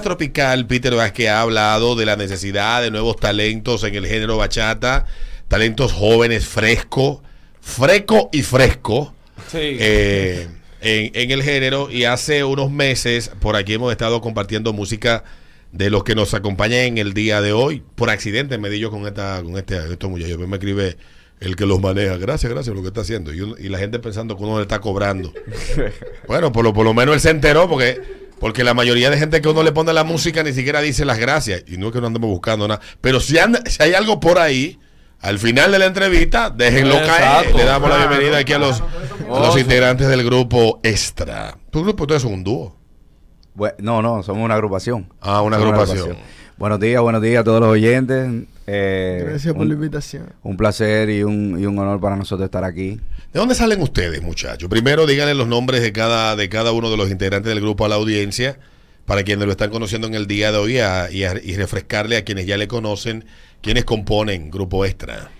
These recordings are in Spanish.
Tropical, Peter Vázquez ha hablado de la necesidad de nuevos talentos en el género bachata, talentos jóvenes, fresco, fresco y fresco. Eh, en, en el género y hace unos meses por aquí hemos estado compartiendo música de los que nos acompañan en el día de hoy. Por accidente me di yo con esta, con este, estos muchachos. Me escribe el que los maneja. Gracias, gracias por lo que está haciendo. Y, uno- y la gente pensando que uno le está cobrando. bueno, por lo, por lo menos él se enteró porque, porque la mayoría de gente que uno le pone la música ni siquiera dice las gracias. Y no es que no andemos buscando nada. Pero si, anda, si hay algo por ahí, al final de la entrevista, déjenlo caer. Exacto. Le damos la bienvenida aquí a los, a los integrantes del grupo Extra. Tu grupo, ustedes son un dúo. No, no, somos una agrupación. Ah, una agrupación. Buenos días, buenos días a todos los oyentes. Eh, Gracias por un, la invitación. un placer y un, y un honor para nosotros estar aquí. ¿De dónde salen ustedes, muchachos? Primero díganle los nombres de cada, de cada uno de los integrantes del grupo a la audiencia, para quienes lo están conociendo en el día de hoy a- y, a- y refrescarle a quienes ya le conocen, quienes componen Grupo Extra.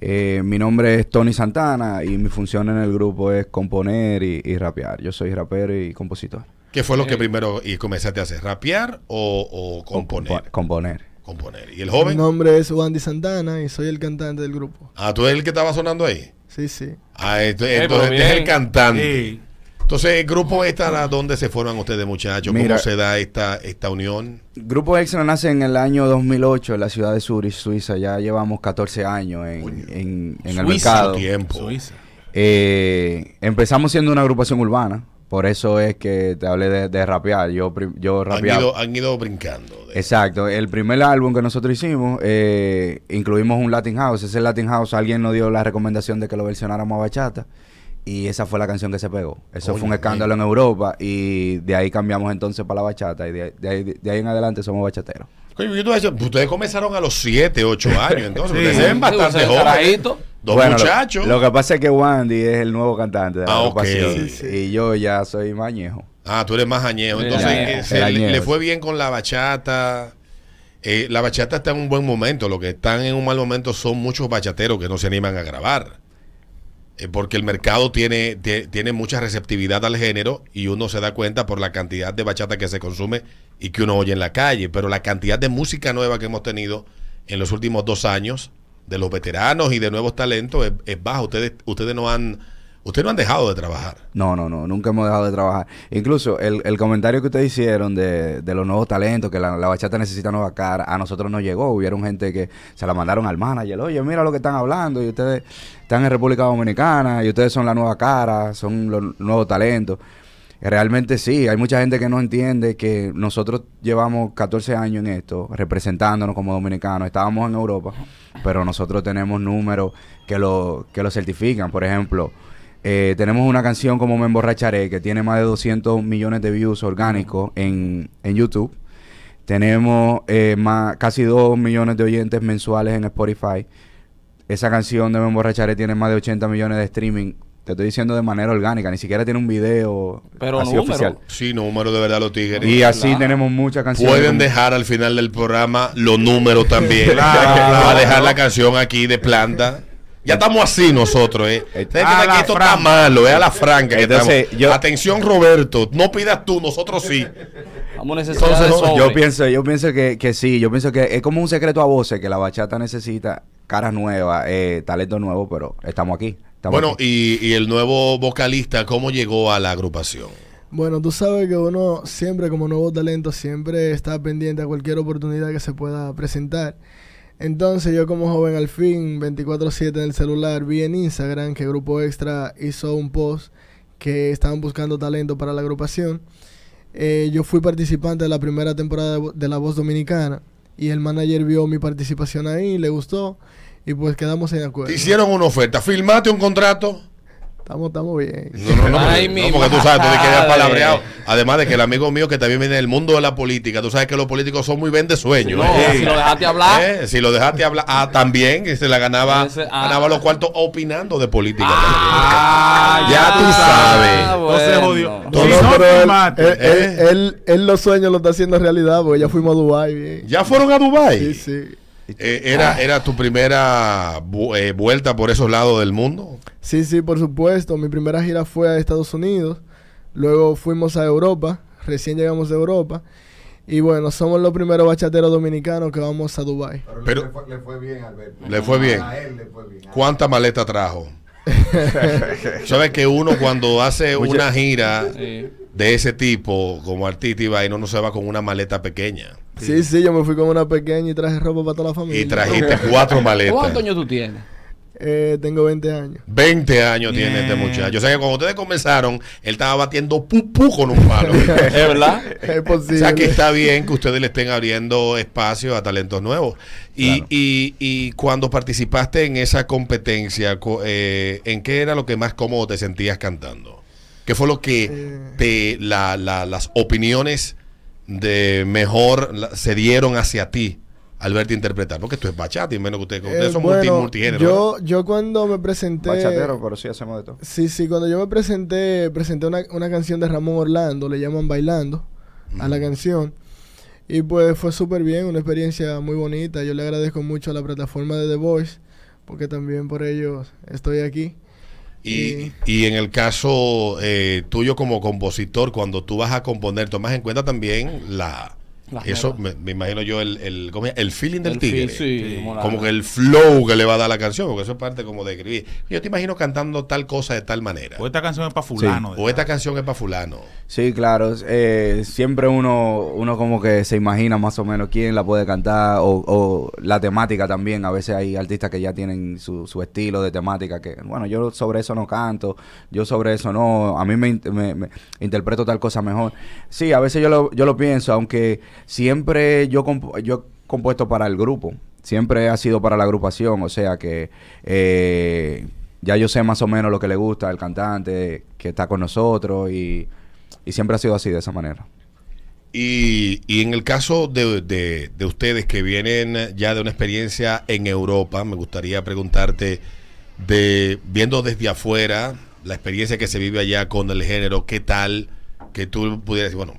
Eh, mi nombre es Tony Santana y mi función en el grupo es componer y, y rapear. Yo soy rapero y compositor. ¿Qué fue lo que primero y comenzaste a hacer? ¿Rapear o, o componer? Compo- componer. Componer. ¿Y el Mi joven? nombre es Wandy Santana y soy el cantante del grupo. Ah, tú eres el que estaba sonando ahí. Sí, sí. Ah, ento- pero entonces este es el cantante. Entonces, el grupo Extra, ¿dónde se forman ustedes, muchachos? ¿Cómo Mira. se da esta, esta unión? Grupo Extra nace en el año 2008 en la ciudad de Zurich, Suiza. Ya llevamos 14 años en, en- en el Suiza, mercado. tiempo. Eh, empezamos siendo una agrupación urbana. Por eso es que te hablé de, de rapear. Yo, yo Han rapeaba. ido, han ido brincando. de- Exacto. El primer álbum que nosotros hicimos, eh, incluimos un Latin House. Ese Latin House, alguien nos dio la recomendación de que lo versionáramos a bachata. Y esa fue la canción que se pegó. Eso fue un escándalo en Europa. Y de ahí cambiamos entonces para la bachata. Y de, de ahí, de ahí en adelante somos bachateros. Coño, yo te voy a decir, ustedes comenzaron a los 7, 8 años, entonces Sí. ustedes se ven bastante Sí, jóvenes. carajito. Dos Bueno, muchachos. Lo, que pasa es que Wandy es el nuevo cantante de la Ah. Sí, sí. Y yo ya soy mañejo. Ah, tú eres más añejo. Sí, Entonces, añejo. se le, añejo, le fue sí. bien con la bachata. Eh, la bachata está en un buen momento. Los que están en un mal momento son muchos bachateros que no se animan a grabar. Eh, porque el mercado tiene, tie- tiene mucha receptividad al género y uno se da cuenta por la cantidad de bachata que se consume y que uno oye en la calle. Pero la cantidad de música nueva que hemos tenido en los últimos dos años, de los veteranos y de nuevos talentos, es, baja. Ustedes, ustedes no han, ustedes no han dejado de trabajar. No, no, no, nunca hemos dejado de trabajar. Incluso el, el comentario que ustedes hicieron de, de los nuevos talentos, que la, bachata necesita nueva cara, a nosotros nos llegó. Hubieron gente que se la mandaron al manager. Oye, mira lo que están hablando y ustedes están en República Dominicana y ustedes son la nueva cara, son los nuevos talentos. Realmente sí, hay mucha gente que no entiende que nosotros llevamos 14 años en esto, representándonos como dominicanos. Estábamos en Europa, pero nosotros tenemos números que lo, que lo certifican. Por ejemplo, eh, tenemos una canción como Me Emborracharé que tiene más de 200 millones de views orgánicos en, en YouTube. Tenemos eh, más, casi 2 millones de oyentes mensuales en Spotify. Esa canción de Me Emborracharé tiene más de 80 millones de streaming. Te estoy diciendo de manera orgánica, ni siquiera tiene un video Pero así número. oficial. Sí, número de verdad los tigres. Y así Claro. tenemos muchas canciones. Pueden como- dejar al final del programa los números también. Claro. Va a dejar la canción aquí de planta. Ya estamos así nosotros, ¿eh? A que esto está malo, es a la franca que Entonces, estamos. yo- Atención, Roberto, no pidas tú, nosotros sí. Vamos a Entonces, sobre. yo pienso, yo pienso que, que sí, yo pienso que es como un secreto a voces que la bachata necesita caras nuevas, eh, talento nuevo, pero estamos aquí. Estamos Bueno, y, y el nuevo vocalista, ¿cómo llegó a la agrupación? Bueno, tú sabes que uno siempre como nuevo talento siempre está pendiente a cualquier oportunidad que se pueda presentar. Entonces yo como joven al fin, 24/7 en el celular, vi en Instagram que Grupo Extra hizo un post que estaban buscando talento para la agrupación. Eh, yo fui participante de la primera temporada de La Voz Dominicana y el manager vio mi participación ahí, le gustó y pues quedamos en acuerdo. Te hicieron una oferta, ¿firmaste un contrato? Estamos, estamos bien. No, no, no, Ay, no, porque tú sabes, tú te quedas palabreado. Además de que el amigo mío que también viene del mundo de la política, tú sabes que los políticos son muy vende sueños. No, ¿eh? si lo dejaste hablar. Eh, Si lo dejaste hablar, ah, también, que se la ganaba, Ese, ah. ganaba los cuartos opinando de política. Ah, Ya tú sabes. bueno. se jodió. No, no, no él, firmaste, él, él- él- él los sueños lo está haciendo realidad porque ya fuimos a Dubai bien. ¿Ya fueron a Dubái? Sí, sí. Eh, era, ¿Era tu primera vu- eh, vuelta por esos lados del mundo? Sí, sí, por supuesto. Mi primera gira fue a Estados Unidos. Luego fuimos a Europa. Recién llegamos de Europa. Y bueno, somos los primeros bachateros dominicanos que vamos a Dubai. Pero- Pero, le, fue, le fue bien, Alberto. Le fue bien. A él le fue bien. ¿Cuánta maleta trajo? Sabes que uno cuando hace una gira Sí. De ese tipo, como artista y vaina, uno se va con una maleta pequeña. Sí, sí, yo me fui con una pequeña y traje ropa para toda la familia. Y trajiste cuatro maletas. ¿Cuántos años tú tienes? Eh, tengo 20 años. 20 años tiene este muchacho. O sea que cuando ustedes comenzaron, él estaba batiendo pupú con un palo. ¿Es verdad? Es O posible. sea que está bien que ustedes le estén abriendo espacio a talentos nuevos. Y, Claro. y, y cuando participaste en esa competencia, co- eh, ¿en qué era lo que más cómodo te sentías cantando? ¿Qué fue lo que Eh. te, la, la- las opiniones de mejor la- se dieron hacia ti al verte interpretar? Porque tú es bachata y menos que ustedes, ustedes Eh, son multi- bueno, multigénero. yo, yo cuando me presenté... Bachatero, pero sí hacemos de todo. Sí, sí, cuando yo me presenté, presenté una, una canción de Ramón Orlando, le llaman Bailando a la canción. Y pues fue súper bien, una experiencia muy bonita. Yo le agradezco mucho a la plataforma de The Voice, porque también por ellos estoy aquí. Y, y en el caso eh, tuyo como compositor, cuando tú vas a componer, tomas en cuenta también la... Las eso me, me imagino yo el, el, el feeling del El tigre. feel, sí, como que el flow que le va a dar la canción, porque eso es parte como de escribir. Yo te imagino cantando tal cosa de tal manera. O esta canción es para fulano. O esta canción es para fulano. Sí, claro. eh, siempre uno, uno como que se imagina más o menos quién la puede cantar o, o la temática también. A veces hay artistas que ya tienen su, su estilo de temática que, bueno, yo sobre eso no canto, yo sobre eso no, a mí me, me- me interpreto tal cosa mejor. Sí, a veces yo lo, yo lo pienso, aunque siempre yo, yo he compuesto para el grupo, siempre ha sido para la agrupación, o sea que... eh, ya yo sé más o menos lo que le gusta al cantante que está con nosotros y, y siempre ha sido así de esa manera. Y, y en el caso de, de- de ustedes que vienen ya de una experiencia en Europa, me gustaría preguntarte, de viendo desde afuera la experiencia que se vive allá con el género, ¿qué tal que tú pudieras decir, bueno,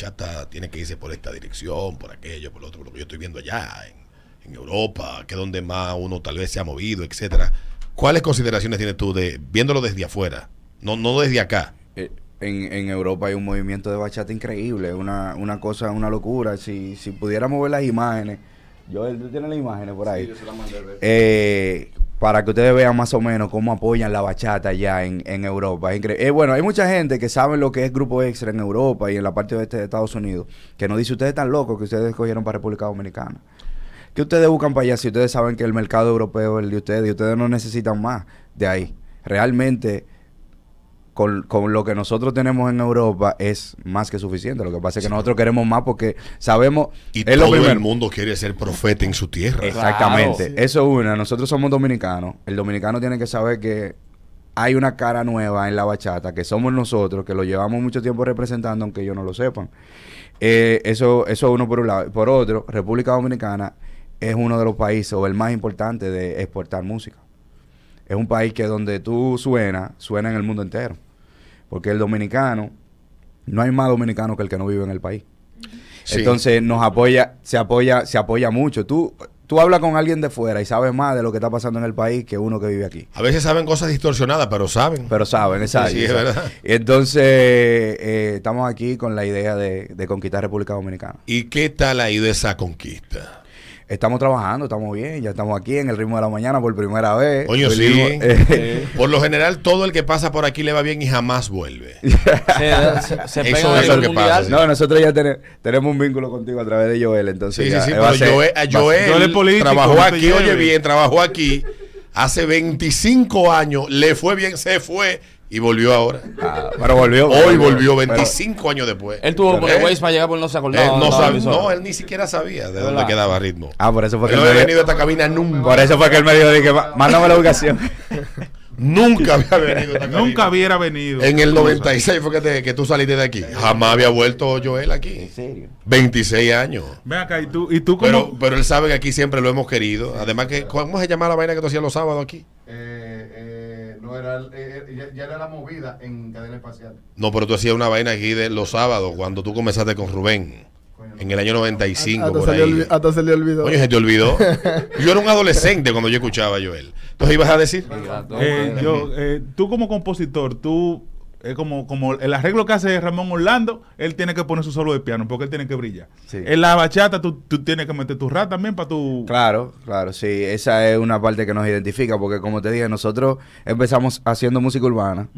bachata tiene que irse por esta dirección, por aquello, por lo otro, por lo que yo estoy viendo allá en, en Europa, que es donde más uno tal vez se ha movido, etcétera? ¿Cuáles consideraciones tienes tú de viéndolo desde afuera, no, no desde acá? Eh, En, en Europa hay un movimiento de bachata increíble, una, una cosa, una locura. Si, si pudiéramos ver las imágenes, yo ¿tú tienes las imágenes por ahí? Eh, para que ustedes vean más o menos cómo apoyan la bachata allá en, en Europa. Es eh, bueno, hay mucha gente que sabe lo que es Grupo Extra en Europa y en la parte oeste de Estados Unidos, que nos dice, ustedes están locos que ustedes escogieron para República Dominicana. ¿Qué ustedes buscan para allá si ustedes saben que el mercado europeo es el de ustedes y ustedes no necesitan más de ahí? Realmente, con, con lo que nosotros tenemos en Europa es más que suficiente. Lo que pasa es que nosotros queremos más porque sabemos... Y es lo todo el mundo quiere ser profeta en su tierra. Exactamente. Claro. Eso es una. Nosotros somos dominicanos. El dominicano tiene que saber que hay una cara nueva en la bachata, que somos nosotros, que lo llevamos mucho tiempo representando, aunque ellos no lo sepan. Eh, eso, eso es uno por un lado. Por otro, República Dominicana es uno de los países o el más importante de exportar música. Es un país que donde tú suena, suena en el mundo entero. Porque el dominicano, no hay más dominicano que el que no vive en el país. Sí. Entonces nos apoya, se apoya, se apoya mucho. Tú, tú hablas con alguien de fuera y sabes más de lo que está pasando en el país que uno que vive aquí. A veces saben cosas distorsionadas, pero saben. Pero saben, exacto. Sí, es exacto. verdad. Entonces, eh, estamos aquí con la idea de, de conquistar República Dominicana. ¿Y qué tal ha ido esa conquista? Estamos trabajando, estamos bien, ya estamos aquí en el ritmo de la mañana por primera vez. Coño, sí. Eh, Por lo general, todo el que pasa por aquí le va bien y jamás vuelve. Se, se, se Eso pega es lo que pasa, sí. no, nosotros ya tene- tenemos un vínculo contigo a través de Joel, entonces Sí, sí, ya, sí, eh, pero ser- Joel, a Joel Joel es político, trabajó aquí, oye bien, trabajó aquí hace 25 años, le fue bien, se fue y volvió ahora. Ah, pero volvió. Hoy volvió pero- 25 años después. Él tuvo que poner ¿Eh? Waze para llegar, porque no se Él acordaba. no, dónde estaba sabe- no, él ni siquiera sabía de dónde quedaba ritmo. Ah, por eso fue que Él él no había venido a esta cabina nunca. Por eso fue que él me dijo, dije, "Ma- mándame la ubicación. Nunca había venido a esta cabina. Nunca hubiera venido. En el 96 fue que, te- que tú saliste de aquí. Jamás había vuelto Joel aquí. serio? 26 años. Ven acá, y tú, y tú como... Pero, pero él sabe que aquí siempre lo hemos querido. Además que, ¿cómo se llama la vaina que tú hacías los sábados aquí? Eh, eh, no era, eh, eh, ya, ya era la movida en cadena espacial. No, pero tú hacías una vaina aquí de los sábados cuando tú comenzaste con Rubén. En el año 95, hasta, por se le ahí. hasta se le olvidó. Oye, se te olvidó. Yo era un adolescente cuando yo escuchaba a Joel. Entonces ibas a decir. Eh, yo, eh, tú como compositor, tú es como, como el arreglo que hace Ramón Orlando, él tiene que poner su solo de piano porque él tiene que brillar. Sí. En la bachata tú, tú tienes que meter tu rap también para tu... Claro, claro, sí, esa es una parte que nos identifica, porque como te dije, nosotros empezamos haciendo música urbana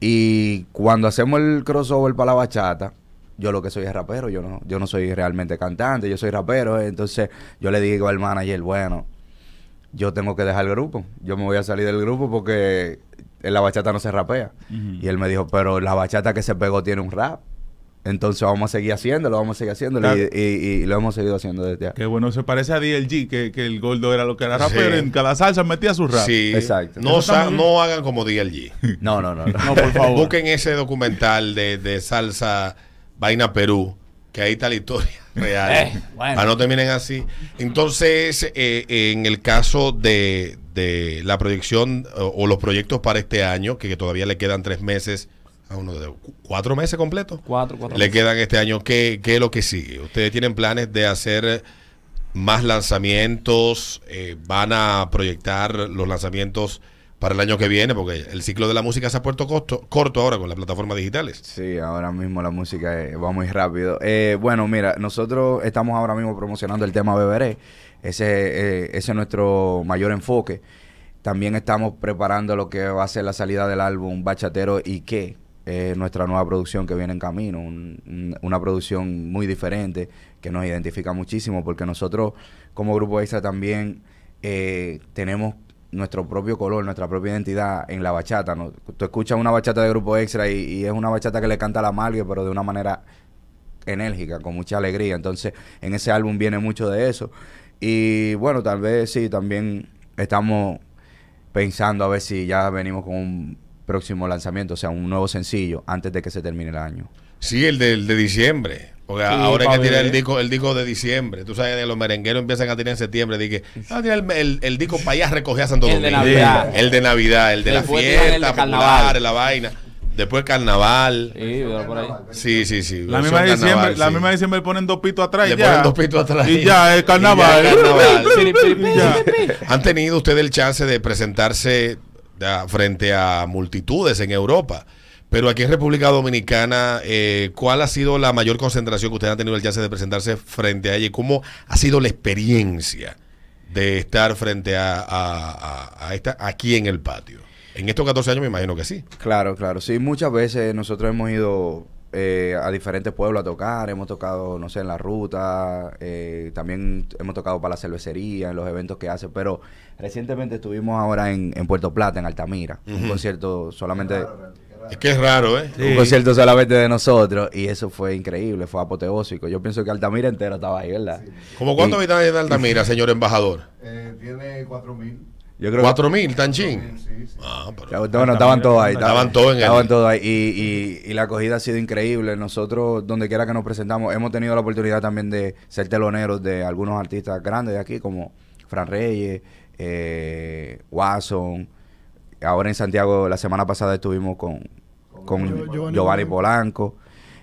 y cuando hacemos el crossover para la bachata, yo lo que soy es rapero, yo no, yo no soy realmente cantante, yo soy rapero, entonces yo le digo al manager, bueno, yo tengo que dejar el grupo, yo me voy a salir del grupo porque en la bachata no se rapea. Y él me dijo, pero la bachata que se pegó tiene un rap. Entonces vamos a seguir haciéndolo, vamos a seguir haciéndolo. Claro. Y, y- y lo hemos seguido haciendo desde ahí. Que bueno, se parece a DLG, que, que el gordo era lo que era rapero, Sí. en cada salsa metía su rap. Sí. Exacto. No, no hagan como DLG. No, no, no. no. No, por favor. Busquen ese documental de, de salsa Vaina Perú, que ahí está la historia real. Eh, bueno. Para no terminen así. Entonces, eh, en el caso de, de la proyección o, o los proyectos para este año, que, que todavía le quedan tres meses, a uno de cu- cuatro meses completos, Cuatro, cuatro. le quedan este año, ¿qué, ¿qué es lo que sigue? ¿Ustedes tienen planes de hacer más lanzamientos? Eh, ¿Van a proyectar los lanzamientos para el año que viene? Porque el ciclo de la música se ha puesto costo- corto ahora con las plataformas digitales. Sí, ahora mismo la música eh, va muy rápido. Eh, bueno, mira, nosotros estamos ahora mismo promocionando el tema Beberé. Ese, eh, ese es nuestro mayor enfoque. También estamos preparando lo que va a ser la salida del álbum Bachatero y qué, eh, nuestra nueva producción que viene en camino. un- un- una producción muy diferente que nos identifica muchísimo porque nosotros como Grupo Extra también eh, tenemos nuestro propio color, nuestra propia identidad en la bachata. ¿no? Tú escuchas una bachata de Grupo Extra y, y es una bachata que le canta la malgue, pero de una manera enérgica, con mucha alegría. Entonces, en ese álbum viene mucho de eso. Y bueno, tal vez sí, también estamos pensando a ver si ya venimos con un próximo lanzamiento, o sea, un nuevo sencillo antes de que se termine el año. Sí, el del de diciembre. Porque Sí, ahora hay que tirar el disco, el disco de diciembre. Tú sabes que los merengueros empiezan a tirar en septiembre. Dije, ah, el, el- el disco para allá recoger a Santo El de Domingo. Navidad. El de Navidad, el de Después la el de fiesta carnaval. popular, la vaina. Después carnaval. Sí, pero por ahí. Sí, sí, sí. La misma, de diciembre, carnaval, la sí. misma de diciembre ponen dos pitos atrás y Le ya. ponen dos pitos atrás. Y ya, el carnaval. ya, Ya. ¿Han tenido ustedes el chance de presentarse frente a multitudes en Europa? Pero aquí en República Dominicana, eh, ¿cuál ha sido la mayor concentración que ustedes han tenido el chance de presentarse frente a ella? ¿Y cómo ha sido la experiencia de estar frente a, a- a- a esta aquí en el patio? En estos 14 años me imagino que sí. Claro, claro. Sí, muchas veces nosotros hemos ido eh, a diferentes pueblos a tocar, hemos tocado, no sé, en la ruta, eh, también hemos tocado para la cervecería, en los eventos que hace, pero recientemente estuvimos ahora en, en Puerto Plata, en Altamira, un concierto solamente... Es que es raro, ¿eh? Sí. Un concierto solamente de nosotros y eso fue increíble, fue apoteósico. Yo pienso que Altamira entero estaba ahí, ¿verdad? ¿Cómo cuántos Y- habitantes de Altamira, señor embajador? Eh, tiene 4000. Yo creo ¿Cuatro mil, tan chin? Sí, sí. Ah, pero- Ya, Bueno, estaban todos ahí. Estaban todos en el- Estaban todos ahí. Y, y- y la acogida ha sido increíble. Nosotros, donde quiera que nos presentamos, hemos tenido la oportunidad también de ser teloneros de algunos artistas grandes de aquí, como Fran Reyes, eh, Watson. Ahora en Santiago, la semana pasada estuvimos con, con Gio- Giovanni, Giovanni Polanco.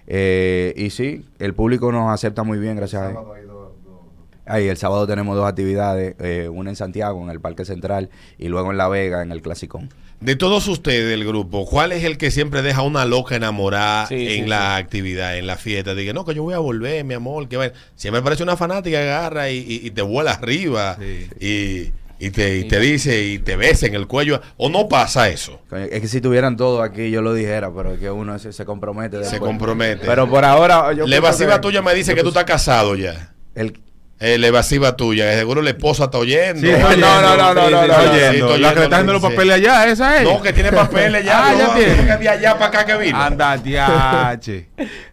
Eh, y sí, el público nos acepta muy bien, gracias a él. Sábado hay dos- dos- dos. Ahí, el sábado tenemos dos actividades, eh, una en Santiago, en el Parque Central, y luego en La Vega, en el Clasicón. De todos ustedes del grupo, ¿cuál es el que siempre deja una loca enamorada Sí, en sí, la actividad, en la fiesta? Diga, no, que yo voy a volver, mi amor, que va. Siempre parece una fanática agarra y, y- y te vuela arriba Sí. y, y te, y te dice y te besa en el cuello. ¿O no pasa eso? Es que si tuvieran todo aquí, yo lo dijera, pero es que uno se, se compromete. Se después. compromete. Pero por ahora. Yo la pienso evasiva que- tuya me dice que tú estás casado ya. el- Eh, la evasiva tuya, que seguro la esposa está oyendo. Sí, está No, no, no, no, no, no, oyendo. La que le está dando los papeles allá, esa es. No, que tiene papeles ya. Ah, no, ya tiene. que de allá para acá que vino. Anda.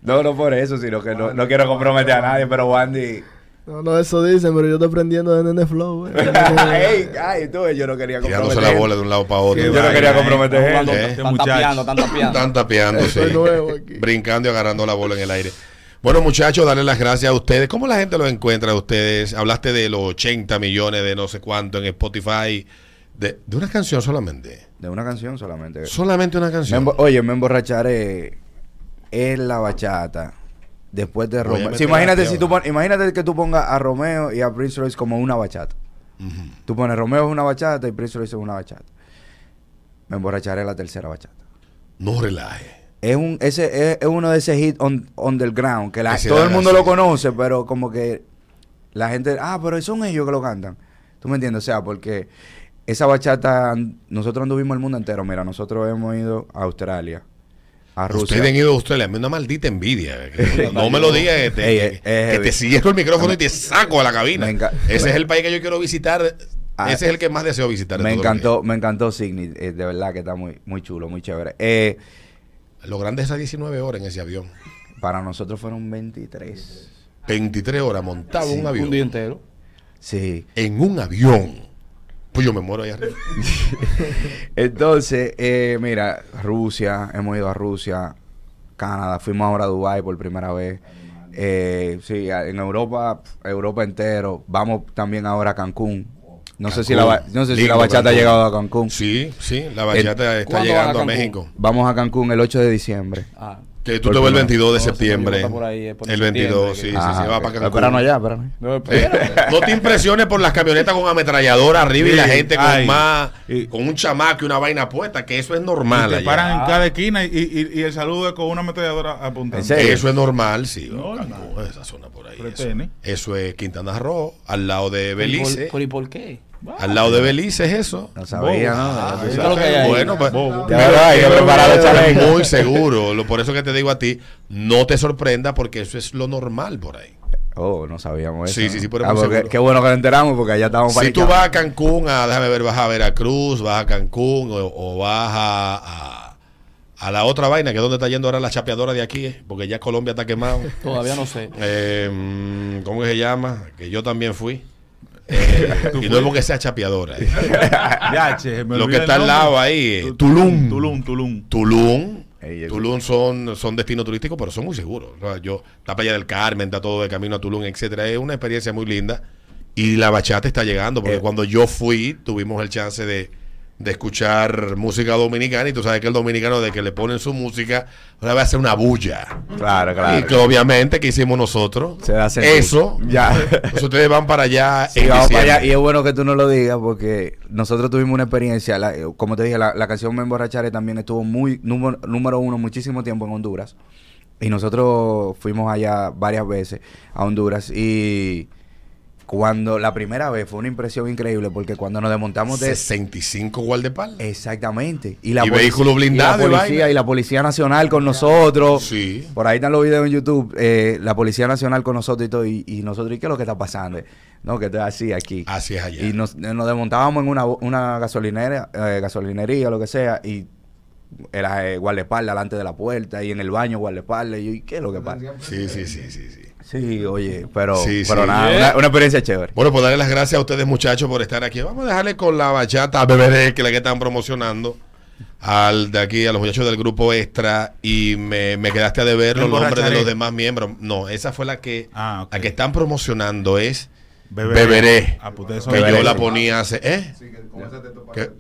No, no por eso, sino que no, no quiero comprometer a nadie, pero Wandy. No, no, eso dicen, pero yo estoy aprendiendo de Nene Flow. Ey, ay, tú, yo no quería Tirándose comprometer. la bola de un lado para otro. Yo no quería comprometer Están tapeando, están tapeando. Están tapeando, sí. Nuevo aquí. Brincando y agarrando la bola en el aire. Bueno, muchachos, darle las gracias a ustedes. ¿Cómo la gente los encuentra a ustedes? Hablaste de los 80 millones de no sé cuánto en Spotify. De, de una canción solamente. De una canción solamente. Solamente una Me canción. embo- oye, me emborracharé en la bachata. Después de Romeo. Sí, imagínate, si tú imagínate que tú pongas a Romeo y a Prince Royce como una bachata. Ujú. Tú pones Romeo es una bachata y Prince Royce es una bachata. Me emborracharé la tercera bachata. No relaje. Es un ese es, es uno de ese hit on, underground que la- Ese todo el mundo lo conoce, pero como que la gente, ah, pero son ellos que lo cantan. ¿Tú me entiendes? O sea, porque esa bachata nosotros anduvimos el mundo entero. Mira, nosotros hemos ido a Australia, a Rusia. Ustedes han ido a Australia. Mí una maldita envidia. que No me lo digas que te, que- que te cierro el micrófono y te saco a la cabina. Me Ese es el país que yo quiero visitar. Ah, Ese es el que más deseo visitar. de Me encantó, me encantó Signy, eh, de verdad que está muy, muy chulo, muy chévere. Eh, que- Lo grande es a 19 horas en ese avión. para nosotros fueron 23. 23 horas montado en un avión. Un día entero. Sí. En un avión. Pues yo me muero ahí arriba. Entonces, eh, mira, Rusia, hemos ido a Rusia, Canadá, fuimos ahora a Dubái por primera vez. Eh, sí, en Europa, Europa entero. Vamos también ahora a Cancún. No sé si la, no sé si la bachata ha llegado a Cancún. Sí, sí. La bachata está ¿Cuándo llegando a, a? México. Vamos a Cancún el 8 de diciembre. Ah. Que tú te vas el primera- 22 de No, septiembre. está por ahí, eh, por el 22, sí, sí, Ah, sí, va para Cancún. Espérame allá, espérame. No, Eh, te impresiones por las camionetas con ametralladora arriba y la gente con ay. más, Y- con un chamaco y una vaina puesta, que eso es Y normal. te allá. paran en cada esquina y, y- y el saludo es con una ametralladora apuntando. Eso es normal, sí. No, Cancún, esa zona por ahí. Eso, eso es Quintana Roo, al lado de ¿Por- Belice. por- ¿Y por qué? Al lado de Belice es eso. No sabía. ¿no? Ah, Ya tú eso sabes. es lo que hay ahí. Bueno, pues. Muy seguro. Lo- Por eso que te digo a ti, no te sorprenda porque eso es lo normal por ahí. Oh, no sabíamos eso. Sí, sí, sí, pero Ah, porque-. Qué bueno que lo enteramos porque allá estábamos Si tú vas a Cancún, a, déjame ver, vas a Veracruz, vas a Cancún o, o vas a, a, a la otra vaina, que es donde está yendo ahora la chapeadora de aquí, eh, porque ya Colombia está quemado. Todavía no sé. Eh, mm, ¿Cómo que se llama? Que yo también fui. Eh, y no es porque sea chapeadora. eh. Ya, che, me Lo que está al lado ahí, eh, Tu- Tulum. Tulum, Tulum. Tulum. Tulum son, son destinos turísticos, pero son muy seguros. O sea, yo, está para allá del Carmen, está todo de camino a Tulum, etcétera. Es una experiencia muy linda. Y la bachata está llegando, porque Eh. cuando yo fui, tuvimos el chance de, de escuchar música dominicana. Y tú sabes que el dominicano, de que le ponen su música, ahora va a hacer una bulla. Claro, claro. Y que obviamente, que hicimos nosotros? Se sentir. Eso. Ya. Pues ustedes van para allá. Sí, en vamos para allá. Y es bueno que tú no lo digas porque nosotros tuvimos una experiencia. la- eh, como te dije, la, la canción Me Emborracharé también estuvo muy número, número uno muchísimo tiempo en Honduras. Y nosotros fuimos allá varias veces a Honduras. Y cuando la primera vez fue una impresión increíble porque cuando nos desmontamos de. 65 guardaespaldas. Exactamente. Y, Y polici- vehículo blindado y Y la policía, y la Policía Nacional con nosotros. Sí. Por ahí están los videos en YouTube. eh, la Policía Nacional con nosotros y todo. Y, y nosotros, ¿y qué es lo que está pasando? No, que esto es así aquí. Así es allá. Y nos, nos desmontábamos en una, una gasolinera, eh, gasolinería, lo que sea, y era eh, guardaespaldas delante de la puerta y en el baño guardaespaldas. Y ¿y qué es lo que pasa? Sí, sí, sí, sí, sí. Sí, oye, pero, Sí, pero sí. nada, una, una experiencia chévere. Bueno, pues darle las gracias a ustedes, muchachos, por estar aquí. Vamos a dejarle con la bachata a BBD, que es la que están promocionando. Al de aquí, a los muchachos del grupo extra. Y me, me quedaste a deber los nombres de los demás miembros. No, esa fue la que, Ah, la que están promocionando. Es Beberé. Beberé. Ah, pues que yo la ponía hace. ¿Eh? Sí,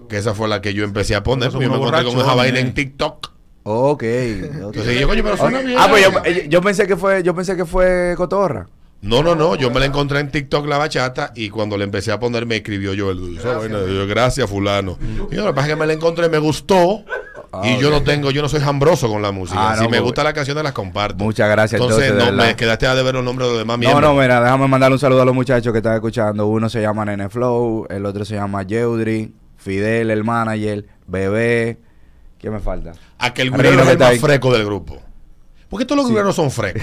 que esa Que, fue la que yo empecé a poner. Porque Yo me encontré con esa vaina en TikTok. Ok. Entonces yo, coño, pero suena bien. Ah, pues yo, eh, yo pensé que fue, yo pensé que fue Cotorra. No, no, no, yo me la encontré en TikTok la bachata y cuando le empecé a poner me escribió yo el esa vaina, yo, gracias fulano. Y yo, lo que pasa es que me la encontré, me gustó Ah, y yo no tengo, yo no soy jambroso con la música. Ah, si no, me pues, gusta la canción las comparto. Muchas gracias, Entonces, entonces, no me quedaste a deber los nombres de los demás No, miembros. no, mira, déjame mandarle un saludo a los muchachos que están escuchando. Uno se llama Nene Flow, el otro se llama Yeudri, Fidel, el manager, Bebé. ¿Quién me falta? Aquel Rino güero es que el está más ahí. fresco del grupo. Porque todos los güeros son frescos.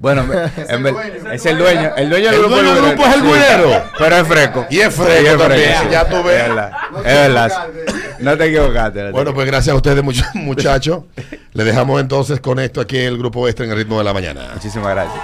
Bueno, dueño, es el dueño. El dueño del El grupo, dueño del grupo es el Sí, güero. Pero es fresco. Y es fresco Sí, también, ya tú ves. Es verdad. No Es te verdad. equivocaste. No te equivocaste. no te Bueno, pues gracias a ustedes, much- muchachos. Le dejamos entonces con esto aquí el grupo extra en el ritmo de la mañana. Muchísimas gracias.